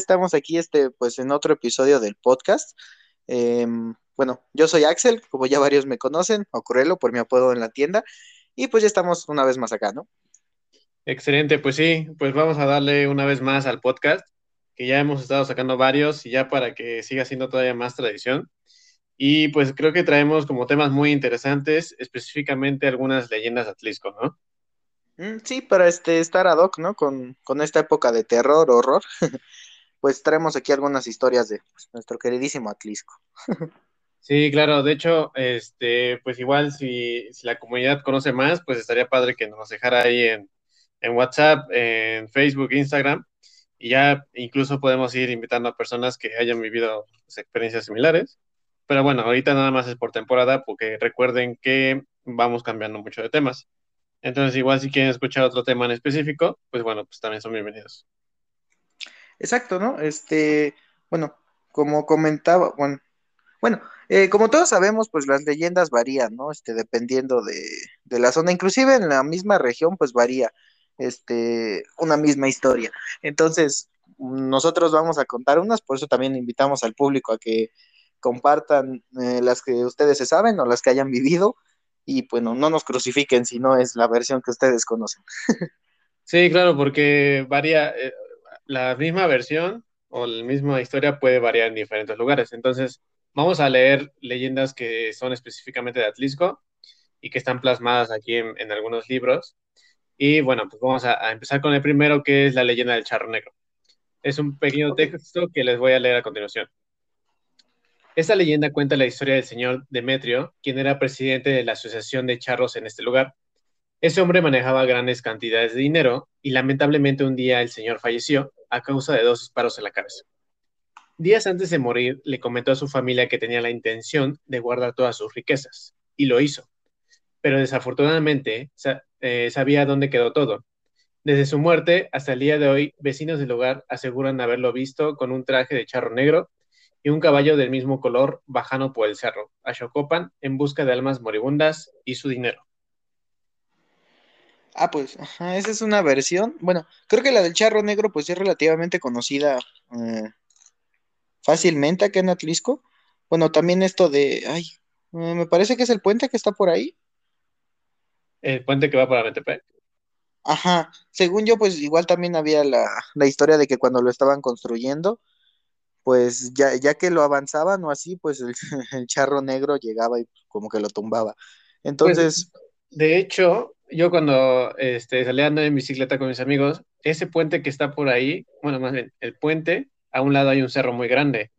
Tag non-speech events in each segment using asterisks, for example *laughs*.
estamos aquí este, pues, en otro episodio del podcast. Em, bueno, yo soy Axel, como ya varios me conocen, o Corelo por mi apodo en la tienda, y pues ya estamos una vez más acá, ¿no? Excelente, pues sí, pues vamos a darle una vez más al podcast, que ya hemos estado sacando varios y ya para que siga siendo todavía más tradición. Y pues creo que traemos como temas muy interesantes, específicamente algunas leyendas de Atlisco, ¿no? Mm, sí, para este, estar ad hoc, ¿no? Con, con esta época de terror, horror. *laughs* pues traemos aquí algunas historias de pues, nuestro queridísimo Atlisco. Sí, claro, de hecho, este, pues igual si, la comunidad conoce más, pues estaría padre que nos dejara ahí en, en WhatsApp, en Facebook, Instagram, y ya incluso podemos ir invitando a personas que hayan vivido pues, experiencias similares. Pero bueno, ahorita nada más es por temporada, porque recuerden que vamos cambiando mucho de temas. Entonces, igual si quieren escuchar otro tema en específico, pues bueno, pues también son bienvenidos. Exacto, ¿no? Este, bueno, como comentaba, bueno, bueno, eh, como todos sabemos, pues las leyendas varían, ¿no? Este, dependiendo de, de, la zona, inclusive en la misma región, pues varía, este, una misma historia. Entonces, nosotros vamos a contar unas, por eso también invitamos al público a que compartan eh, las que ustedes se saben o las que hayan vivido y bueno, no nos crucifiquen si no es la versión que ustedes conocen. Sí, claro, porque varía, eh, la misma versión o la misma historia puede variar en diferentes lugares. Entonces, vamos a leer leyendas que son específicamente de Atlisco y que están plasmadas aquí en, algunos libros. Y bueno, pues vamos a, empezar con el primero, que es la leyenda del charro negro. Es un pequeño texto que les voy a leer a continuación. Esta leyenda cuenta la historia del señor Demetrio, quien era presidente de la Asociación de Charros en este lugar. Ese hombre manejaba grandes cantidades de dinero y lamentablemente un día el señor falleció a causa de dos disparos en la cabeza. Días antes de morir, le comentó a su familia que tenía la intención de guardar todas sus riquezas, y lo hizo. Pero desafortunadamente eh, sabía dónde quedó todo. Desde su muerte hasta el día de hoy, vecinos del lugar aseguran haberlo visto con un traje de charro negro y un caballo del mismo color bajando por el cerro, a Xocopan, en busca de almas moribundas y su dinero. Ah, pues, esa es una versión. Bueno, creo que la del charro negro, pues es relativamente conocida eh, fácilmente acá en Atlisco. Bueno, también esto de, ay, eh, me parece que es el puente que está por ahí. El puente que va para Metepec. Ajá, según yo, pues igual también había la, la historia de que cuando lo estaban construyendo, pues ya, ya que lo avanzaban o así, pues el, *laughs* el charro negro llegaba y como que lo tumbaba. Entonces... Pues, de hecho, yo cuando este, salía andando en bicicleta con mis amigos, ese puente que está por ahí, bueno, más bien, el puente, a un lado hay un cerro muy grande.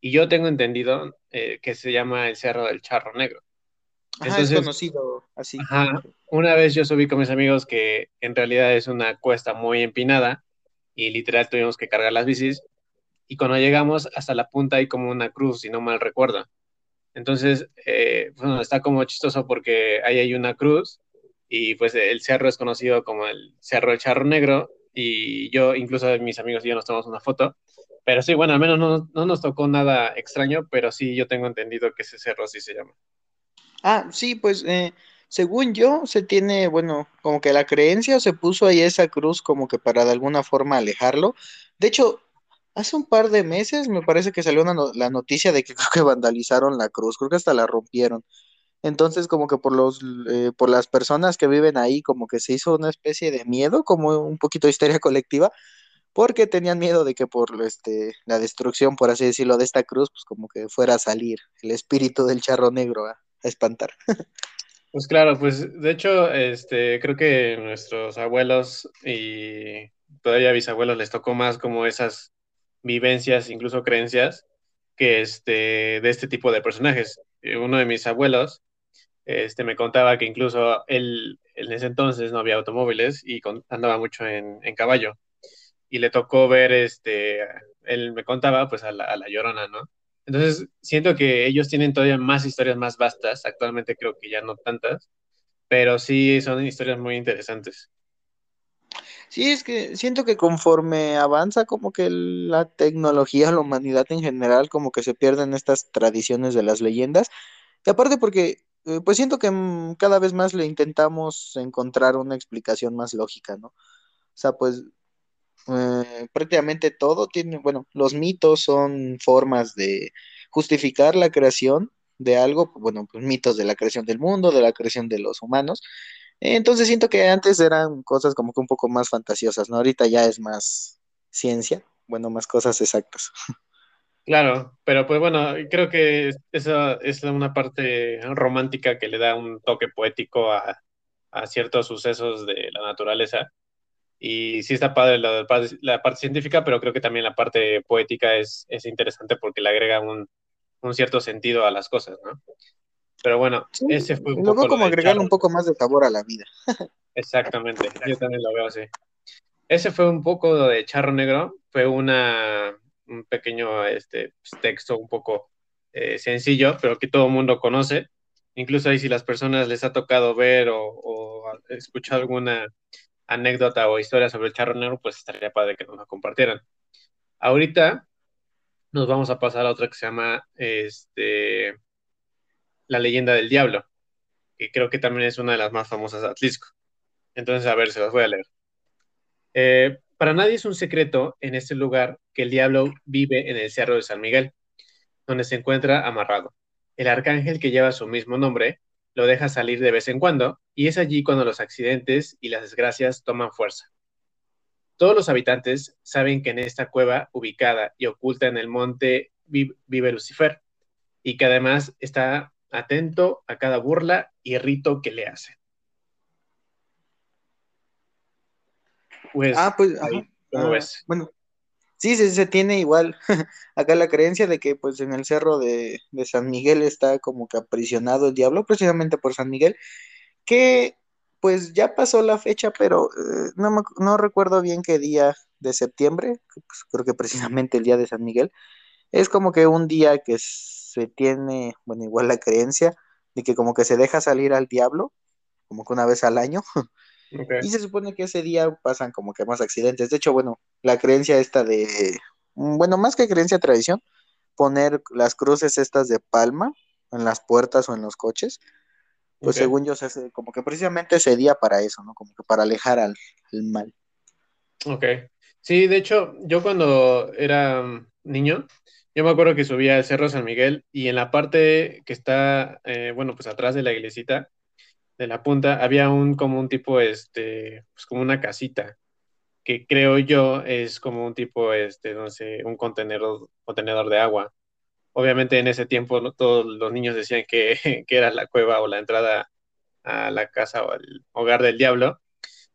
Y yo tengo entendido eh, que se llama el Cerro del Charro Negro. Ajá, es conocido así. Ajá, una vez yo subí con mis amigos que en realidad es una cuesta muy empinada y literal tuvimos que cargar las bicis. Y cuando llegamos hasta la punta hay como una cruz, si no mal recuerdo. Entonces, eh, bueno, está como chistoso porque ahí hay una cruz y pues el cerro es conocido como el Cerro Charro Negro y yo, incluso mis amigos y yo nos tomamos una foto, pero sí, bueno, al menos no, no nos tocó nada extraño, pero sí yo tengo entendido que ese cerro así se llama. Ah, sí, pues eh, según yo se tiene, bueno, como que la creencia se puso ahí esa cruz como que para de alguna forma alejarlo. De hecho, hace un par de meses me parece que salió la noticia de que creo que vandalizaron la cruz, creo que hasta la rompieron. Entonces, como que por los, eh, por las personas que viven ahí, como que se hizo una especie de miedo, como un poquito de histeria *laughs* colectiva, porque tenían miedo de que por este, la destrucción, por así decirlo, de esta cruz, pues como que fuera a salir el espíritu del charro negro a, espantar. Pues claro, pues de hecho, este, creo que nuestros abuelos y todavía bisabuelos les tocó más como esas vivencias, incluso creencias, que este, de este tipo de personajes. Uno de mis abuelos este, me contaba que incluso él en ese entonces no había automóviles y andaba mucho en, caballo. Y le tocó ver, este, él me contaba pues a la, llorona, ¿no? Entonces siento que ellos tienen todavía más historias más vastas, actualmente creo que ya no tantas, pero sí son historias muy interesantes. Sí, es que siento que conforme avanza como que la tecnología, la humanidad en general, como que se pierden estas tradiciones de las leyendas. Y aparte porque eh, pues siento que mm, cada vez más le intentamos encontrar una explicación más lógica, ¿no? O sea, pues eh, prácticamente todo tiene, bueno, los mitos son formas de justificar la creación de algo, bueno, pues mitos de la creación del mundo, de la creación de los humanos. Entonces siento que antes eran cosas como que un poco más fantasiosas, ¿no? Ahorita ya es más ciencia, bueno, más cosas exactas. *laughs* Claro, pero pues bueno, creo que esa es una parte romántica que le da un toque poético a, a ciertos sucesos de la naturaleza. Y sí está padre la, la, parte científica, pero creo que también la parte poética es, es interesante porque le agrega un, un, cierto sentido a las cosas, ¿no? Pero bueno, ese fue un luego como agregarle un poco más de sabor a la vida. *laughs* Exactamente, yo también lo veo así. Ese fue un poco de Charro Negro, fue una, un pequeño este, pues, texto un poco eh, sencillo, pero que todo el mundo conoce. Incluso ahí si las personas les ha tocado ver o, escuchar alguna anécdota o historia sobre el charro negro, pues estaría padre que nos la compartieran. Ahorita nos vamos a pasar a otra que se llama este, La leyenda del diablo, que creo que también es una de las más famosas de Atlisco. Entonces, a ver, se las voy a leer. Eh, para nadie es un secreto en este lugar que el diablo vive en el Cerro de San Miguel, donde se encuentra amarrado. El arcángel que lleva su mismo nombre lo deja salir de vez en cuando, y es allí cuando los accidentes y las desgracias toman fuerza. Todos los habitantes saben que en esta cueva ubicada y oculta en el monte vive Lucifer, y que además está atento a cada burla y rito que le hacen. Pues, ah, pues, ¿cómo ah, ves? Bueno, sí, se, se, tiene igual *laughs* acá la creencia de que pues en el cerro de, de, San Miguel está como que aprisionado el diablo, precisamente por San Miguel, que pues ya pasó la fecha, pero eh, no, no, recuerdo bien qué día de septiembre, pues, creo que precisamente el día de San Miguel, es como que un día que se tiene, bueno, igual la creencia de que como que se deja salir al diablo, como que una vez al año, *laughs* y se supone que ese día pasan como que más accidentes. De hecho, bueno, la creencia esta de, mm, bueno, más que creencia tradición, poner las cruces estas de palma en las puertas o en los coches, pues según yo se hace como que precisamente ese día para eso, ¿no? Como que para alejar al, mal. Ok. Sí, de hecho, yo cuando era niño, yo me acuerdo que subía al Cerro San Miguel y en la parte que está, eh, bueno, pues atrás de la iglesita, de la punta, había un como un tipo, este, pues como una casita, que creo yo es como un tipo, este, no sé, un contenedor, contenedor de agua. Obviamente en ese tiempo todos los niños decían que, *laughs* que, era la cueva o la entrada a la casa o al hogar del diablo.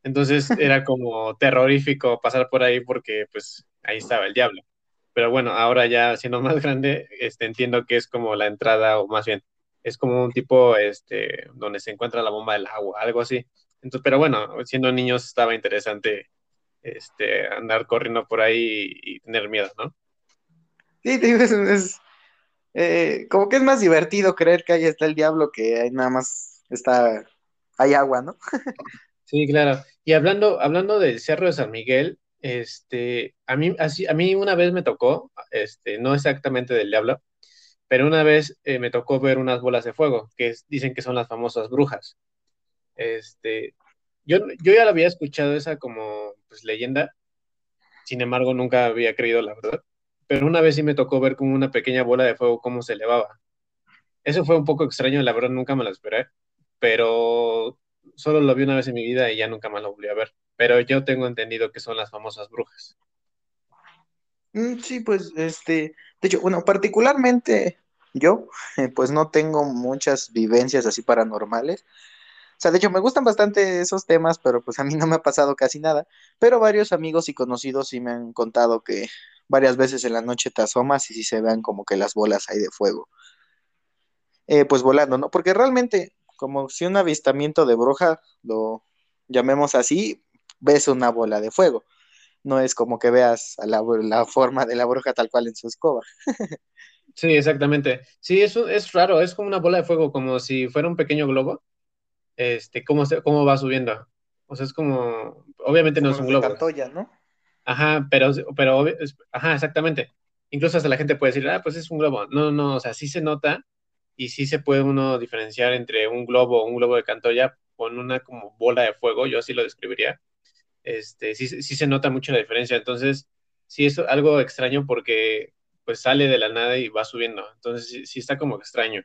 Entonces *laughs* era como terrorífico pasar por ahí porque pues ahí estaba el diablo. Pero bueno, ahora ya siendo más grande, este, entiendo que es como la entrada o más bien es como un tipo este, donde se encuentra la bomba del agua, algo así. Entonces, pero bueno, siendo niños estaba interesante este, andar corriendo por ahí y, tener miedo, ¿no? Sí, te digo, es, eh, como que es más divertido creer que ahí está el diablo que ahí nada más está, hay agua, ¿no? *laughs* sí, claro. Y hablando, hablando del Cerro de San Miguel, este, a mí, así, a mí una vez me tocó, este, no exactamente del diablo, pero una vez eh, me tocó ver unas bolas de fuego, que dicen que son las famosas brujas. Este, yo, yo ya la había escuchado esa como pues, leyenda, sin embargo nunca había creído la verdad, pero una vez sí me tocó ver como una pequeña bola de fuego cómo se elevaba. Eso fue un poco extraño, la verdad nunca me lo esperé, pero solo lo vi una vez en mi vida y ya nunca más lo volví a ver. Pero yo tengo entendido que son las famosas brujas. Mm, sí, pues, este, de hecho, bueno, particularmente yo, *laughs* pues no tengo muchas vivencias así paranormales. O sea, de hecho, me gustan bastante esos temas, pero pues a mí no me ha pasado casi nada. Pero varios amigos y conocidos sí me han contado que varias veces en la noche te asomas y sí se vean como que las bolas ahí de fuego. Eh, pues volando, ¿no? Porque realmente, como si un avistamiento de bruja, lo llamemos así, ves una bola de fuego no es como que veas la, la forma de la bruja tal cual en su escoba. Sí, exactamente. Sí, eso es raro, es como una bola de fuego, como si fuera un pequeño globo. Este, ¿cómo, cómo va subiendo? O sea, es como, obviamente no es un globo. Cantoya, ¿no? Ajá, pero, pero, ajá, exactamente. Incluso hasta la gente puede decir, ah, pues es un globo. No, no, o sea, sí se nota y sí se puede uno diferenciar entre un globo o un globo de Cantoya con una como bola de fuego, yo así lo describiría este, sí, sí se nota mucho la diferencia. Entonces, sí es algo extraño porque pues sale de la nada y va subiendo. Entonces, sí, está como extraño.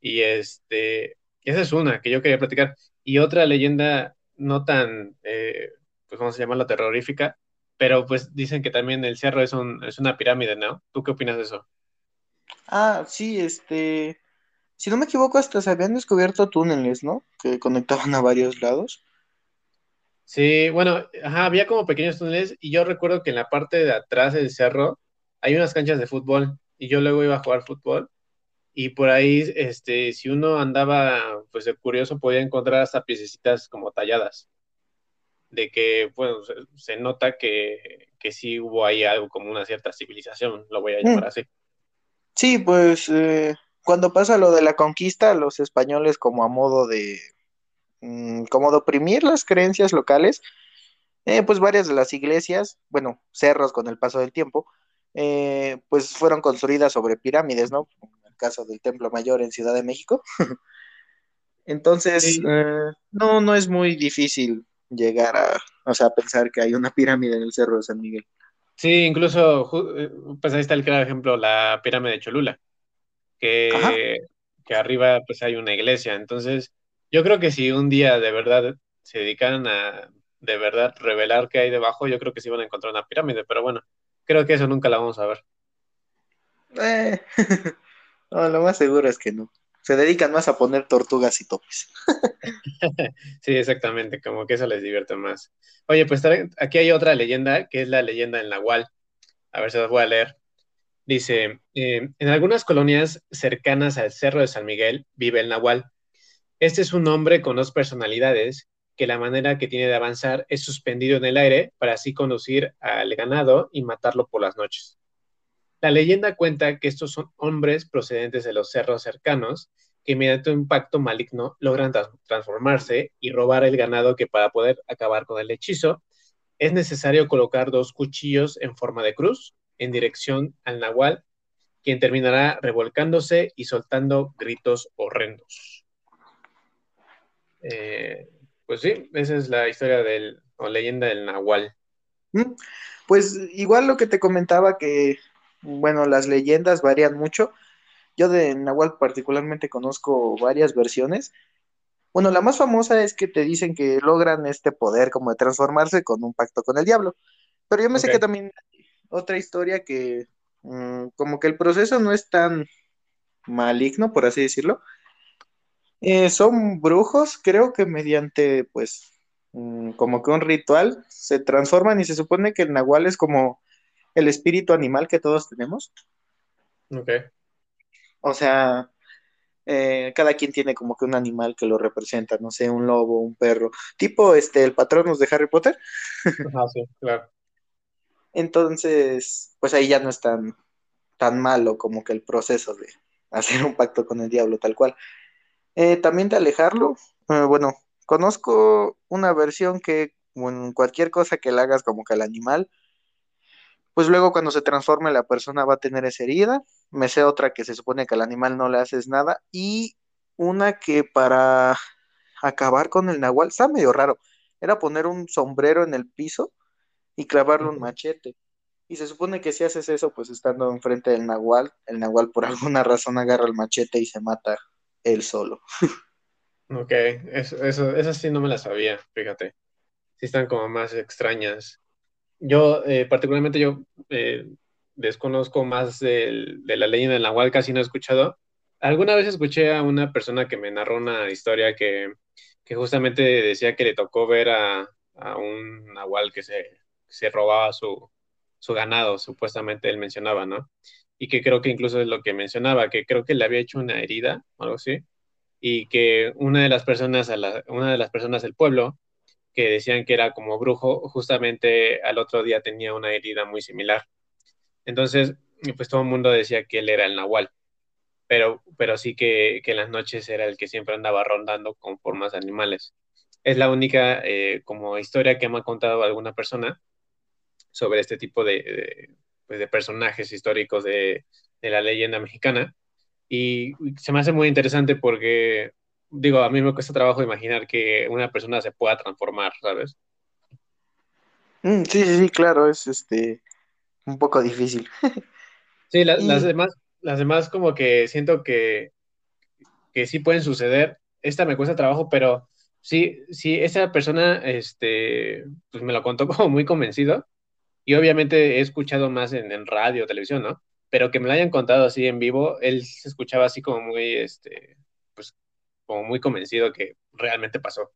Y este, esa es una que yo quería platicar. Y otra leyenda no tan, eh, pues vamos a llamarla terrorífica, pero pues dicen que también el cerro es, un, es una pirámide, ¿no? ¿Tú qué opinas de eso? Ah, sí, este, si no me equivoco, hasta se habían descubierto túneles, ¿no? Que conectaban a varios lados. Sí, bueno, había como pequeños túneles y yo recuerdo que en la parte de atrás del cerro hay unas canchas de fútbol y yo luego iba a jugar fútbol y por ahí, este, si uno andaba, pues de curioso, podía encontrar hasta piececitas como talladas, de que, bueno, se, nota que, que, sí hubo ahí algo como una cierta civilización, lo voy a llamar mm. así. Sí, pues eh, cuando pasa lo de la conquista, los españoles como a modo de, mm, como de oprimir las creencias locales, eh, pues varias de las iglesias, bueno, cerros con el paso del tiempo, eh, pues fueron construidas sobre pirámides, ¿no? En el caso del Templo Mayor en Ciudad de México. *laughs* Entonces, no, no es muy difícil llegar a, o sea, pensar que hay una pirámide en el Cerro de San Miguel. Sí, incluso, pues ahí está el claro ejemplo, la pirámide de Cholula que, que arriba pues hay una iglesia. Entonces, yo creo que si un día de verdad se dedicaran a de verdad revelar qué hay debajo, yo creo que sí van a encontrar una pirámide, pero bueno, creo que eso nunca la vamos a ver. Eh, *laughs* no, lo más seguro es que no. Se dedican más a poner tortugas y topes. *laughs* sí, exactamente, como que eso les divierte más. Oye, pues aquí hay otra leyenda, que es la leyenda en Nahual. A ver si las voy a leer. Dice, eh, en algunas colonias cercanas al Cerro de San Miguel vive el Nahual. Este es un hombre con dos personalidades que la manera que tiene de avanzar es suspendido en el aire para así conducir al ganado y matarlo por las noches. La leyenda cuenta que estos son hombres procedentes de los cerros cercanos que mediante un pacto maligno logran transformarse y robar el ganado que para poder acabar con el hechizo es necesario colocar dos cuchillos en forma de cruz en dirección al Nahual, quien terminará revolcándose y soltando gritos horrendos. Eh, pues sí, esa es la historia del, o leyenda del Nahual. Pues igual lo que te comentaba que, bueno, las leyendas varían mucho. Yo de Nahual particularmente conozco varias versiones. Bueno, la más famosa es que te dicen que logran este poder como de transformarse con un pacto con el diablo. Pero yo me sé que también otra historia que mm, como que el proceso no es tan maligno, por así decirlo. Eh, son brujos, creo que mediante, pues, mm, como que un ritual se transforman y se supone que el nahual es como el espíritu animal que todos tenemos. Ok. O sea, eh, cada quien tiene como que un animal que lo representa, no sé, un lobo, un perro, tipo este, el patronus de Harry Potter. *laughs* Ah, sí, claro. Entonces, pues ahí ya no es tan, tan malo como que el proceso de hacer un pacto con el diablo tal cual. Eh, también de alejarlo, eh, bueno, conozco una versión que bueno, cualquier cosa que le hagas como que al animal, pues luego cuando se transforme la persona va a tener esa herida. Me sé otra que se supone que al animal no le haces nada y una que para acabar con el nahual, está medio raro, era poner un sombrero en el piso y clavarle un machete. Y se supone que si haces eso, pues estando enfrente del nahual, el nahual por *laughs* alguna razón agarra el machete y se mata él solo. Ok, eso, eso, sí no me la sabía, fíjate. Sí están como más extrañas. Yo, eh, particularmente yo eh, desconozco más de, la leyenda del nahual, casi no he escuchado. Alguna vez escuché a una persona que me narró una historia que, que justamente decía que le tocó ver a, a un nahual que se se robaba su, ganado, supuestamente él mencionaba, ¿no? Y que creo que incluso es lo que mencionaba, que creo que le había hecho una herida, algo así, y que una de las personas, a la, una de las personas del pueblo, que decían que era como brujo, justamente al otro día tenía una herida muy similar. Entonces, pues todo el mundo decía que él era el nahual, pero, pero sí que, que en las noches era el que siempre andaba rondando con formas animales. Es la única eh, como historia que me ha contado alguna persona sobre este tipo de, pues, de, personajes históricos de, de, la leyenda mexicana. Y se me hace muy interesante porque, digo, a mí me cuesta trabajo imaginar que una persona se pueda transformar, ¿sabes? Mm, sí, sí, sí, claro, es este un poco difícil. *laughs* Sí, la- las demás, las demás como que siento que, que sí pueden suceder. Esta me cuesta trabajo, pero sí, sí, esa persona, este, pues me lo contó *laughs* como muy convencido. Y obviamente he escuchado más en, en radio, televisión, ¿no? Pero que me lo hayan contado así en vivo, él se escuchaba así como muy, este, pues, como muy convencido que realmente pasó.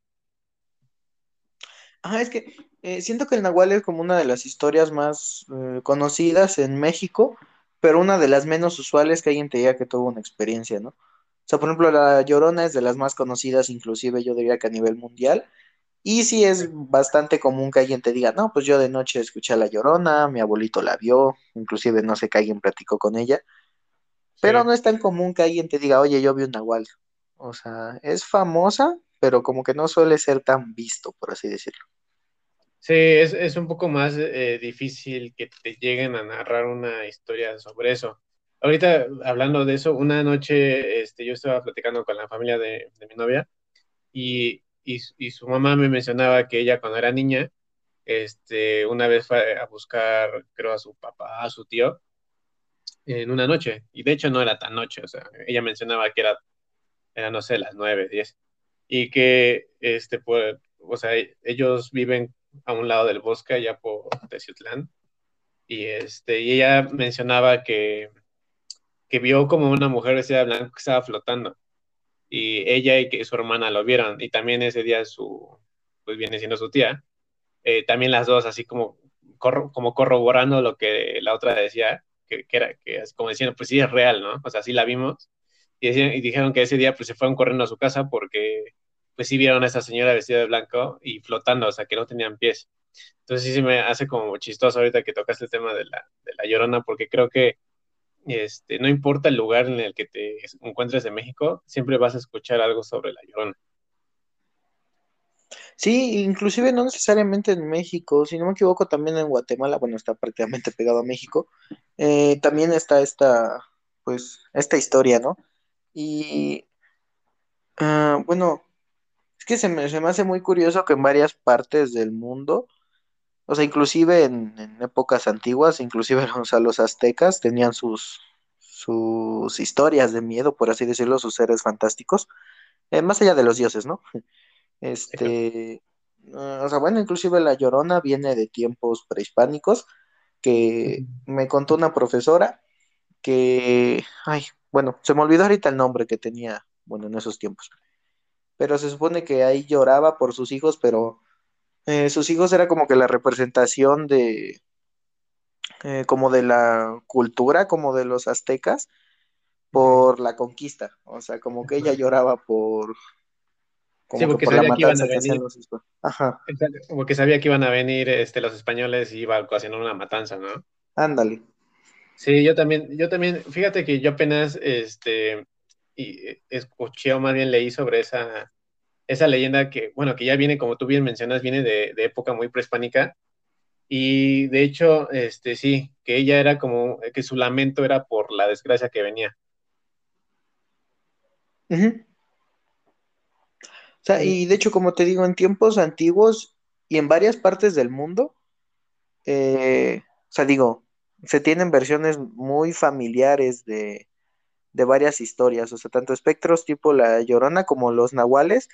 ah, es que eh, siento que el Nahual es como una de las historias más eh, conocidas en México, pero una de las menos usuales que alguien te diga que tuvo una experiencia, ¿no? O sea, por ejemplo, la Llorona es de las más conocidas, inclusive yo diría que a nivel mundial. Y sí es bastante común que alguien te diga, no, pues yo de noche escuché a La Llorona, mi abuelito la vio, inclusive no sé que alguien platicó con ella, Sí. pero no es tan común que alguien te diga, oye, yo vi un Nahual. O sea, es famosa, pero como que no suele ser tan visto, por así decirlo. Sí, es, es un poco más eh, difícil que te lleguen a narrar una historia sobre eso. Ahorita, hablando de eso, una noche este, yo estaba platicando con la familia de, de mi novia y, y, su mamá me mencionaba que ella cuando era niña, este, una vez fue a buscar, creo, a su papá, a su tío, en una noche. Y de hecho no era tan noche, o sea, ella mencionaba que era, era no sé, las nueve, diez. Y que, este, pues, o sea, ellos viven a un lado del bosque, allá por Teciutlán. Y, este, y ella mencionaba que, que vio como una mujer vestida de blanco que estaba flotando. Y ella y que su hermana lo vieron. Y también ese día su, pues viene siendo su tía. Eh, también las dos así como, como corroborando lo que la otra decía, que, que era, que es como diciendo, pues sí es real, ¿no? O sea, sí la vimos. Y dijeron que ese día pues se fueron corriendo a su casa porque pues sí vieron a esa señora vestida de blanco y flotando, o sea, que no tenían pies. Entonces sí se me hace como chistoso ahorita que tocaste el tema de la, de la llorona, porque creo que este, no importa el lugar en el que te encuentres en México, siempre vas a escuchar algo sobre la llorona. Sí, inclusive no necesariamente en México, si no me equivoco, también en Guatemala, bueno, está prácticamente pegado a México, eh, también está esta, pues, esta historia, ¿no? Y, ah, bueno, es que se me, se me hace muy curioso que en varias partes del mundo, o sea, inclusive en, en épocas antiguas, inclusive *laughs* o sea, los aztecas tenían sus, sus historias de miedo, por así decirlo, sus seres fantásticos, eh, más allá de los dioses, ¿no? *laughs* Este, o sea, bueno, inclusive la Llorona viene de tiempos prehispánicos, que me contó una profesora que, ay, bueno, se me olvidó ahorita el nombre que tenía, bueno, en esos tiempos, pero se supone que ahí lloraba por sus hijos, pero eh, sus hijos era como que la representación de, eh, como de la cultura, como de los aztecas, por la conquista, o sea, como que ella lloraba por, Sí, como que porque por la sabía que iban a venir, los. Ajá, porque sabía que iban a venir este, los españoles y iba a ocasionar una matanza, ¿no? ándale. Sí, yo también, yo también, fíjate que yo apenas este, y, eh, escuché o más bien leí sobre esa, esa leyenda que, bueno, que ya viene, como tú bien mencionas, viene de, época muy prehispánica y de hecho, este, sí, que ella era como, que su lamento era por la desgracia que venía. O sea, y de hecho, como te digo, en tiempos antiguos y en varias partes del mundo, eh, o sea, digo, se tienen versiones muy familiares de, de varias historias, o sea, tanto espectros tipo La Llorona como los nahuales.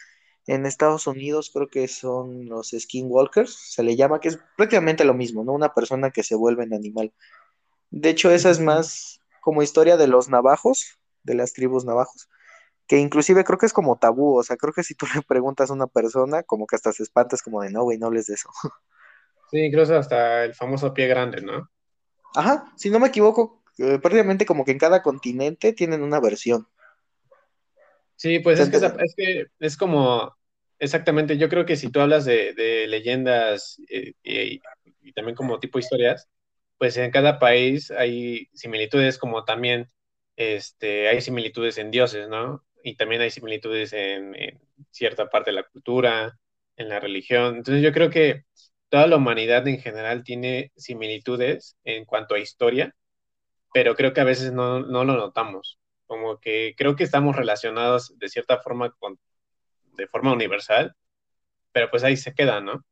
En Estados Unidos creo que son los skinwalkers, se le llama, que es prácticamente lo mismo, ¿no? Una persona que se vuelve en animal. De hecho, esa es más como historia de los navajos, de las tribus navajos que inclusive creo que es como tabú, o sea, creo que si tú le preguntas a una persona, como que hasta se espantas como de, no, güey, no hables de eso. *laughs* sí, incluso hasta el famoso pie grande, ¿no? Ajá, si no me equivoco, eh, prácticamente como que en cada continente tienen una versión. Sí, pues es que, es que es como, exactamente, yo creo que si tú hablas de, de leyendas eh, y, y también como tipo historias, pues en cada país hay similitudes como también este, hay similitudes en dioses, ¿no? Y también hay similitudes en, en cierta parte de la cultura, en la religión. Entonces yo creo que toda la humanidad en general tiene similitudes en cuanto a historia pero creo que a veces no, no lo notamos. Como que creo que estamos relacionados de cierta forma con, de forma universal, pero pues ahí se queda, ¿no?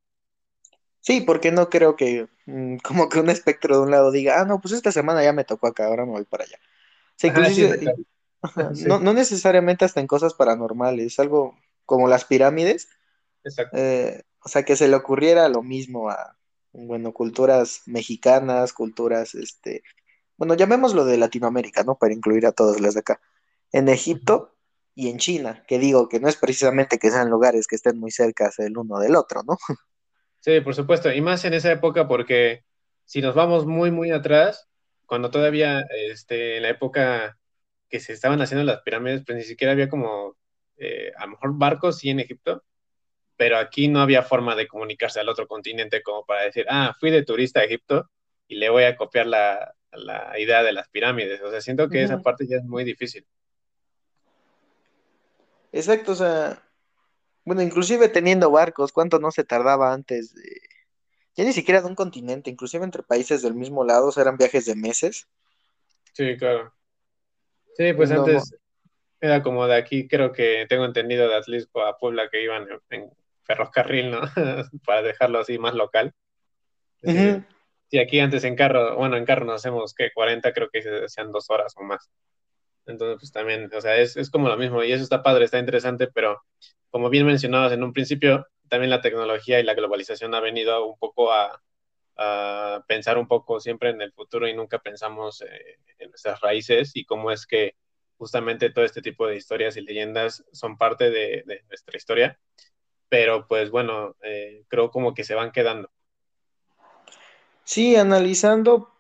Sí, porque no creo que mm, como que un espectro de un lado diga, ah, no, pues esta semana ya me tocó acá, ahora me voy para allá. O sea, Ajá, sí, inclusive, exacto. ajá, no, no necesariamente hasta en cosas paranormales, algo como las pirámides, exacto. eh, o sea, que se le ocurriera lo mismo a, bueno, culturas mexicanas, culturas, este, bueno, llamémoslo de Latinoamérica, ¿no? Para incluir a todas las de acá. En. Egipto y en China, que digo que no es precisamente que sean lugares que estén muy cerca el uno del otro, ¿no? *laughs* Sí, por supuesto. Y más en esa época porque si nos vamos muy, muy atrás, cuando todavía, este, en la época que se estaban haciendo las pirámides, pues ni siquiera había como, eh, a lo mejor barcos sí en Egipto, pero aquí no había forma de comunicarse al otro continente como para decir, ah, fui de turista a Egipto y le voy a copiar la, la idea de las pirámides. O sea, siento que esa parte ya es muy difícil. Exacto, o sea, bueno, inclusive teniendo barcos, ¿cuánto no se tardaba antes de, ya ni siquiera de un continente, inclusive entre países del mismo lado, o sea, eran viajes de meses. Sí, claro. Sí, pues no, no. antes era como de aquí, creo que tengo entendido de Atlisco a Puebla que iban en, en ferrocarril, ¿no? *laughs* Para dejarlo así más local. Eh. Sí, aquí antes en carro, bueno, en carro nos hacemos que 40, creo que se hacían dos horas o más. Entonces, pues también, o sea, es, es como lo mismo y eso está padre, está interesante, pero como bien mencionabas en un principio, también la tecnología y la globalización ha venido un poco a, pensar un poco siempre en el futuro y nunca pensamos eh, en nuestras raíces y cómo es que justamente todo este tipo de historias y leyendas son parte de, de nuestra historia, pero pues bueno, eh, creo como que se van quedando. Sí, analizando,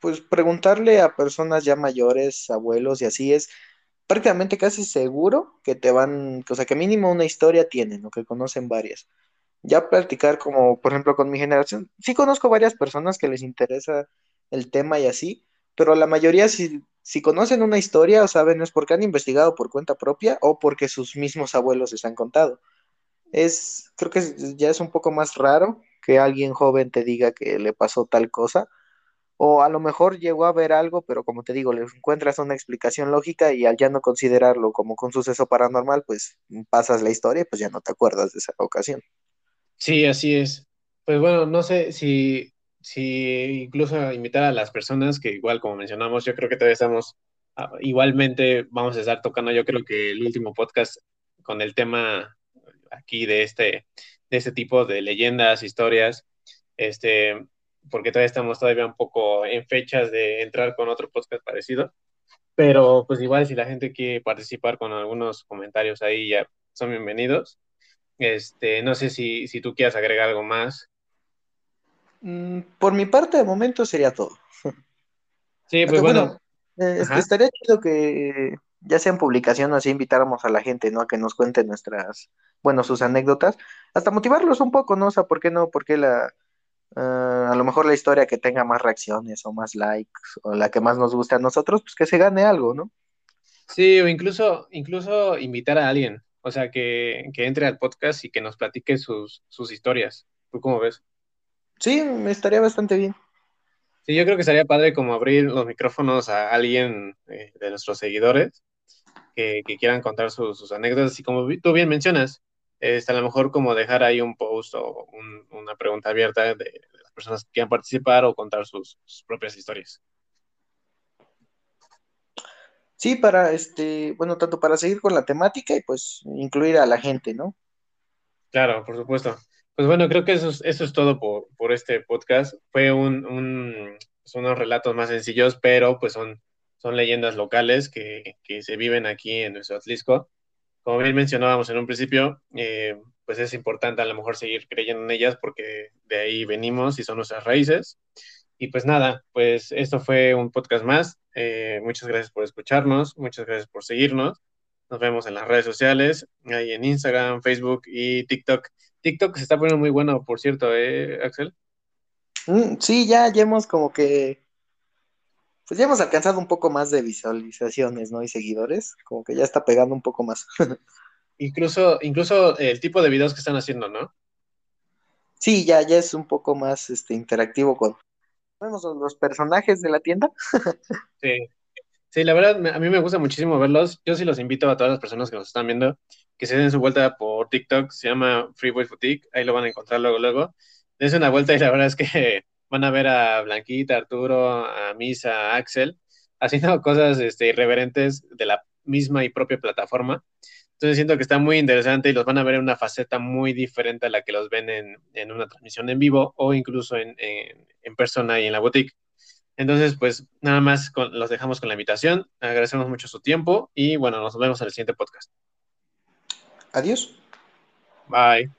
pues preguntarle a personas ya mayores, abuelos y así es prácticamente casi seguro que te van, o sea, que mínimo una historia tienen o que conocen varias. Ya practicar como, por ejemplo, con mi generación, sí conozco varias personas que les interesa el tema y así, pero la mayoría si, si conocen una historia o saben es porque han investigado por cuenta propia o porque sus mismos abuelos les han contado. Es, creo que ya es un poco más raro que alguien joven te diga que le pasó tal cosa, o a lo mejor llegó a ver algo, pero como te digo, le encuentras una explicación lógica y al ya no considerarlo como un suceso paranormal, pues pasas la historia y pues ya no te acuerdas de esa ocasión. Sí, así es. Pues bueno, no sé si, si incluso invitar a las personas que igual como mencionamos, yo creo que todavía estamos, ah, igualmente vamos a estar tocando, yo creo que el último podcast con el tema aquí de este, de este tipo de leyendas, historias, este, porque todavía estamos todavía un poco en fechas de entrar con otro podcast parecido, pero pues igual si la gente quiere participar con algunos comentarios ahí ya son bienvenidos. Este, no sé si, si tú quieras agregar algo más. Mm, por mi parte, de momento sería todo. Sí, *laughs* pues bueno, bueno, eh, estaría chido que ya sea en publicación así invitáramos a la gente, ¿no? A que nos cuente nuestras, bueno, sus anécdotas, hasta motivarlos un poco, ¿no? O sea, ¿por qué no? Porque la, ah, a lo mejor la historia que tenga más reacciones o más likes o la que más nos guste a nosotros, pues que se gane algo, ¿no? Sí, o incluso, incluso invitar a alguien, o sea, que, que entre al podcast y que nos platique sus, sus historias. ¿Tú cómo ves? Sí, me estaría bastante bien. Sí, yo creo que sería padre como abrir los micrófonos a alguien eh, de nuestros seguidores que, que quieran contar sus, sus anécdotas y como tú bien mencionas, este, a lo mejor como dejar ahí un post o un- una pregunta abierta de, de las personas que quieran participar o contar sus, sus propias historias. Sí, para este, bueno, tanto para seguir con la temática y pues incluir a la gente, ¿no? Claro, por supuesto. Pues bueno, creo que eso es, eso es todo por, por este podcast. Fue un, un- son unos relatos más sencillos, pero pues son, son leyendas locales que, que se viven aquí en nuestro Atlisco. Como bien mencionábamos en un principio, eh, pues es importante a lo mejor seguir creyendo en ellas porque de ahí venimos y son nuestras raíces. Y pues nada, pues esto fue un podcast más. Eh, muchas gracias por escucharnos, muchas gracias por seguirnos. Nos vemos en las redes sociales, ahí en Instagram, Facebook y TikTok. TikTok se está poniendo muy bueno, por cierto, ¿eh, Axel? Mm, sí, ya, ya hemos como que, pues ya hemos alcanzado un poco más de visualizaciones, ¿no? Y seguidores, como que ya está pegando un poco más. *laughs* Incluso, incluso el tipo de videos que están haciendo, ¿no? Sí, ya, ya es un poco más este interactivo con vemos los personajes de la tienda. *laughs* Sí, sí, la verdad, a mí me gusta muchísimo verlos. Yo sí los invito a todas las personas que nos están viendo que se den su vuelta por TikTok. Se llama Free Boy Boutique. Ahí lo van a encontrar luego, luego. dense una vuelta y la verdad es que van a ver a Blanquita, Arturo, a Misa, a Axel, *laughs* haciendo cosas este, irreverentes de la misma y propia plataforma. Entonces siento que está muy interesante y los van a ver en una faceta muy diferente a la que los ven en, en una transmisión en vivo o incluso en, en, en, persona y en la boutique. Entonces, pues nada más con, los dejamos con la invitación. Agradecemos mucho su tiempo y bueno, nos vemos en el siguiente podcast. Adiós. Bye.